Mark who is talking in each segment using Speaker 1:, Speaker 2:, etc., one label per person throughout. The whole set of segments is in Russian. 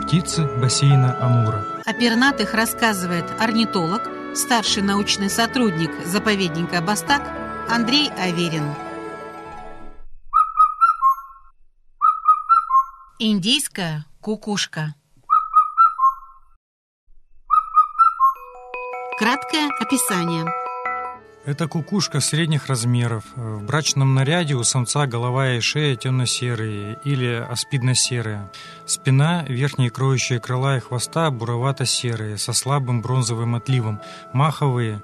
Speaker 1: Птицы бассейна Амура.
Speaker 2: О пернатых рассказывает орнитолог, старший научный сотрудник заповедника Бастак Андрей Аверин. Индийская кукушка. Краткое описание.
Speaker 1: Это кукушка средних размеров. В брачном наряде у самца голова и шея темно-серые или аспидно-серые. Спина, верхние кроющие крыла и хвоста буровато-серые, со слабым бронзовым отливом. Маховые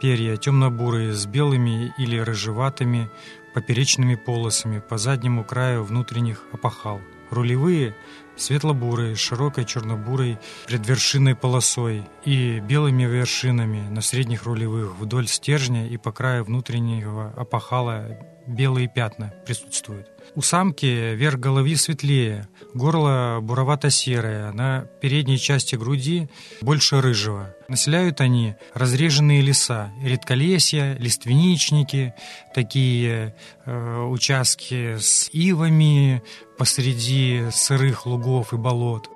Speaker 1: перья темно-бурые, с белыми или рыжеватыми поперечными полосами по заднему краю внутренних опахал. Рулевые светло-бурые, с широкой черно-бурой предвершинной полосой и белыми вершинами на средних рулевых вдоль стержня и по краю внутреннего опахала белые пятна присутствуют. У самки верх головы светлее, горло буровато-серое, на передней части груди больше рыжего. Населяют они разреженные леса, редколесья, лиственничники, такие э, участки с ивами посреди сырых лугов и болот.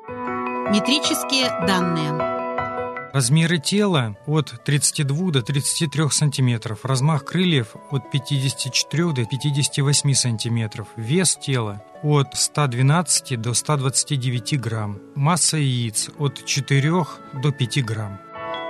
Speaker 2: Метрические данные.
Speaker 1: Размеры тела от 32 до 33 сантиметров, размах крыльев от 54 до 58 сантиметров, вес тела от 112 до 129 грамм, масса яиц от 4 до 5 грамм.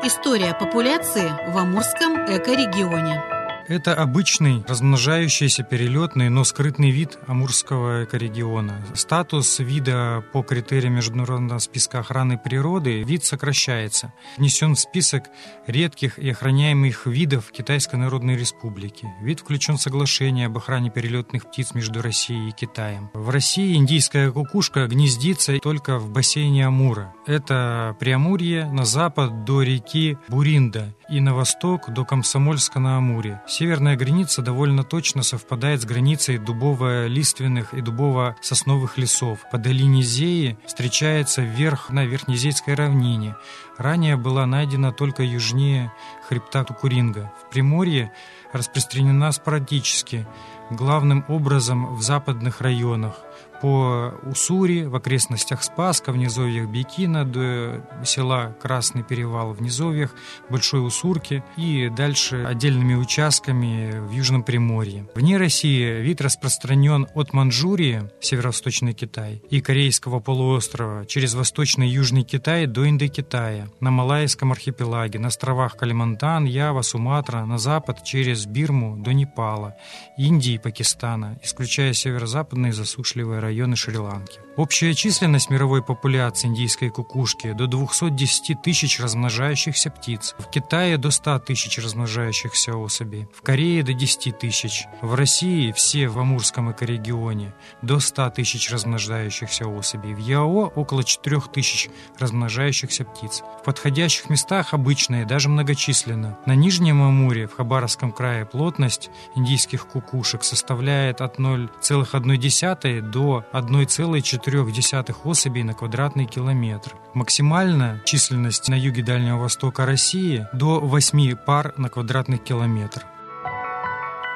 Speaker 2: История популяции в Амурском экорегионе.
Speaker 1: Это обычный размножающийся перелетный, но скрытный вид амурского экорегиона. Статус вида по критериям Международного списка охраны природы вид сокращается. Внесен в список редких и охраняемых видов Китайской Народной Республики. Вид включен в соглашение об охране перелетных птиц между Россией и Китаем. В России индийская кукушка гнездится только в бассейне Амура. Это Преамурье на запад до реки Буринда и на восток до Комсомольска на Амуре. Северная граница довольно точно совпадает с границей дубово-лиственных и дубово-сосновых лесов. По долине Зеи встречается вверх на Верхнезейской равнине. Ранее была найдена только южнее хребта Тукуринга. В Приморье распространена спорадически, главным образом в западных районах по Уссури, в окрестностях Спаска, в низовьях Бекина, до села Красный Перевал в низовьях Большой Уссурки и дальше отдельными участками в Южном Приморье. Вне России вид распространен от Манчжурии, северо-восточный Китай, и Корейского полуострова через Восточный Южный Китай до Индокитая, на Малайском архипелаге, на островах Калимантан, Ява, Суматра, на запад через Бирму до Непала, Индии и Пакистана, исключая северо-западные засушливые районы Шри-Ланки. Общая численность мировой популяции индийской кукушки до 210 тысяч размножающихся птиц. В Китае до 100 тысяч размножающихся особей. В Корее до 10 тысяч. В России все в Амурском экорегионе до 100 тысяч размножающихся особей. В Яо около 4 тысяч размножающихся птиц. В подходящих местах обычные, даже многочисленно. На Нижнем Амуре, в Хабаровском крае, плотность индийских кукушек составляет от 0,1 до 1,4 0,4 особей на квадратный километр. Максимальная численность на юге Дальнего Востока России до 8 пар на квадратный километр.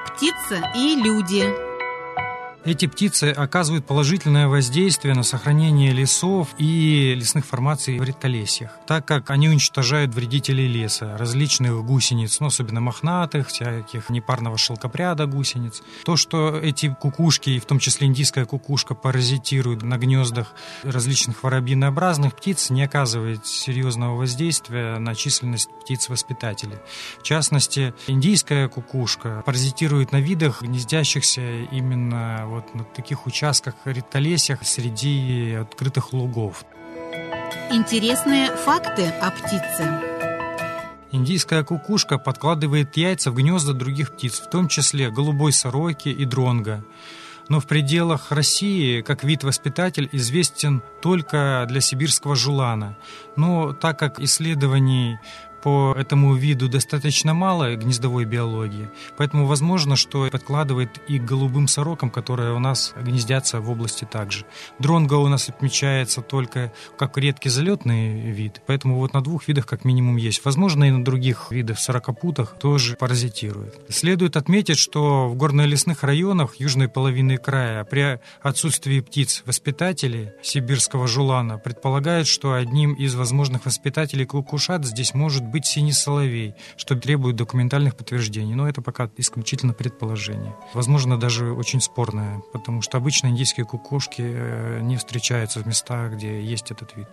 Speaker 2: Птица и люди
Speaker 1: эти птицы оказывают положительное воздействие на сохранение лесов и лесных формаций в редколесьях, так как они уничтожают вредителей леса, различных гусениц, ну, особенно мохнатых, всяких непарного шелкопряда гусениц. То, что эти кукушки, в том числе индийская кукушка, паразитируют на гнездах различных воробьинообразных птиц, не оказывает серьезного воздействия на численность птиц-воспитателей. В частности, индийская кукушка паразитирует на видах, гнездящихся именно вот на таких участках редколесьях среди открытых лугов.
Speaker 2: Интересные факты о птице.
Speaker 1: Индийская кукушка подкладывает яйца в гнезда других птиц, в том числе голубой сороки и дронга. Но в пределах России как вид-воспитатель известен только для сибирского жулана. Но так как исследований по этому виду достаточно мало гнездовой биологии, поэтому возможно, что подкладывает и голубым сорокам, которые у нас гнездятся в области также. Дронго у нас отмечается только как редкий залетный вид, поэтому вот на двух видах как минимум есть. Возможно, и на других видах сорокопутах тоже паразитирует. Следует отметить, что в горно-лесных районах южной половины края при отсутствии птиц-воспитателей сибирского жулана предполагают, что одним из возможных воспитателей кукушат здесь может быть синий соловей, что требует документальных подтверждений. Но это пока исключительно предположение. Возможно, даже очень спорное, потому что обычно индийские кукушки э, не встречаются в местах, где есть этот вид.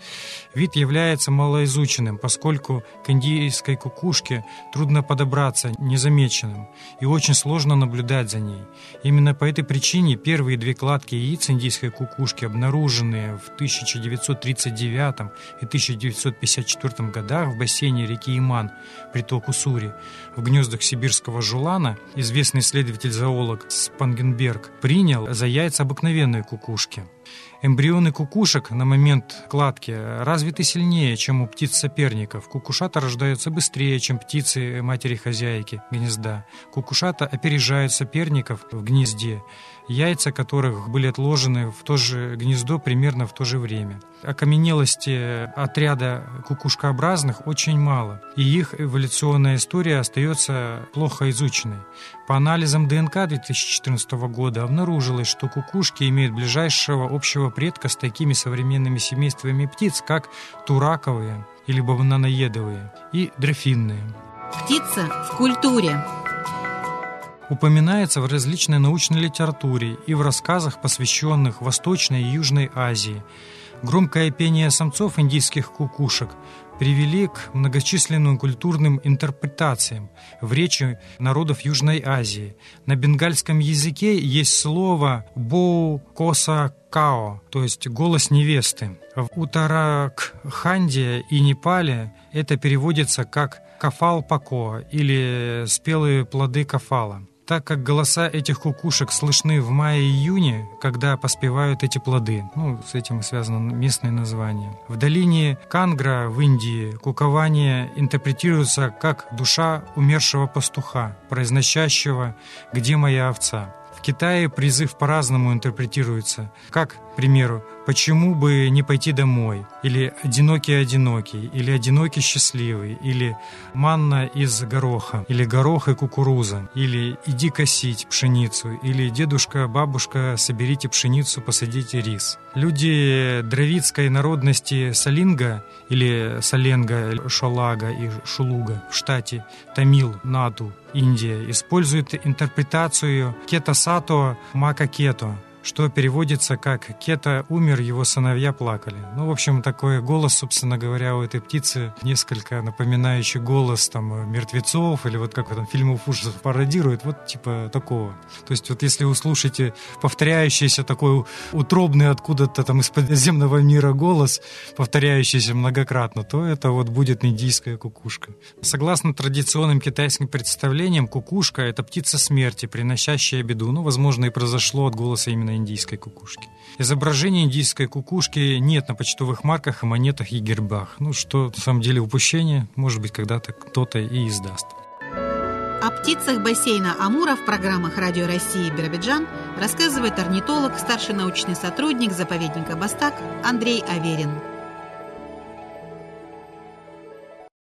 Speaker 1: Вид является малоизученным, поскольку к индийской кукушке трудно подобраться незамеченным и очень сложно наблюдать за ней. Именно по этой причине первые две кладки яиц индийской кукушки, обнаруженные в 1939 и 1954 годах в бассейне реки Иман, приток Уссури, в гнездах сибирского жулана, известный исследователь-зоолог Спангенберг принял за яйца обыкновенной кукушки. Эмбрионы кукушек на момент кладки развиты сильнее, чем у птиц соперников. Кукушата рождаются быстрее, чем птицы матери-хозяйки гнезда. Кукушата опережают соперников в гнезде яйца которых были отложены в то же гнездо примерно в то же время. Окаменелости отряда кукушкообразных очень мало, и их эволюционная история остается плохо изученной. По анализам ДНК 2014 года обнаружилось, что кукушки имеют ближайшего общего предка с такими современными семействами птиц, как тураковые или бананоедовые и дрофинные.
Speaker 2: Птица в культуре
Speaker 1: упоминается в различной научной литературе и в рассказах, посвященных Восточной и Южной Азии. Громкое пение самцов индийских кукушек привели к многочисленным культурным интерпретациям в речи народов Южной Азии. На бенгальском языке есть слово «боу коса као», то есть «голос невесты». В Утаракханде и Непале это переводится как «кафал пако» или «спелые плоды кафала» так как голоса этих кукушек слышны в мае-июне, когда поспевают эти плоды. Ну, с этим связано местное название. В долине Кангра в Индии кукование интерпретируется как душа умершего пастуха, произносящего «Где моя овца?». В Китае призыв по-разному интерпретируется. Как, к примеру, «Почему бы не пойти домой?» или «Одинокий-одинокий», или «Одинокий счастливый», или «Манна из гороха», или «Горох и кукуруза», или «Иди косить пшеницу», или «Дедушка, бабушка, соберите пшеницу, посадите рис». Люди дравидской народности Салинга или Саленга, Шолага и Шулуга в штате Тамил, Нату, Индия, используют интерпретацию Кета Сато Мака Кето, что переводится как «Кета умер, его сыновья плакали». Ну, в общем, такой голос, собственно говоря, у этой птицы несколько напоминающий голос там мертвецов или вот как этом фильмов ужасов пародирует, вот типа такого. То есть вот если вы слушаете повторяющийся такой утробный откуда-то там из подземного мира голос, повторяющийся многократно, то это вот будет индийская кукушка. Согласно традиционным китайским представлениям, кукушка — это птица смерти, приносящая беду. Ну, возможно, и произошло от голоса именно на индийской кукушке. Изображения индийской кукушки нет на почтовых марках монетах и гербах. Ну, что на самом деле упущение, может быть, когда-то кто-то и издаст.
Speaker 2: О птицах бассейна Амура в программах Радио России Биробиджан рассказывает орнитолог, старший научный сотрудник заповедника Бастак Андрей Аверин.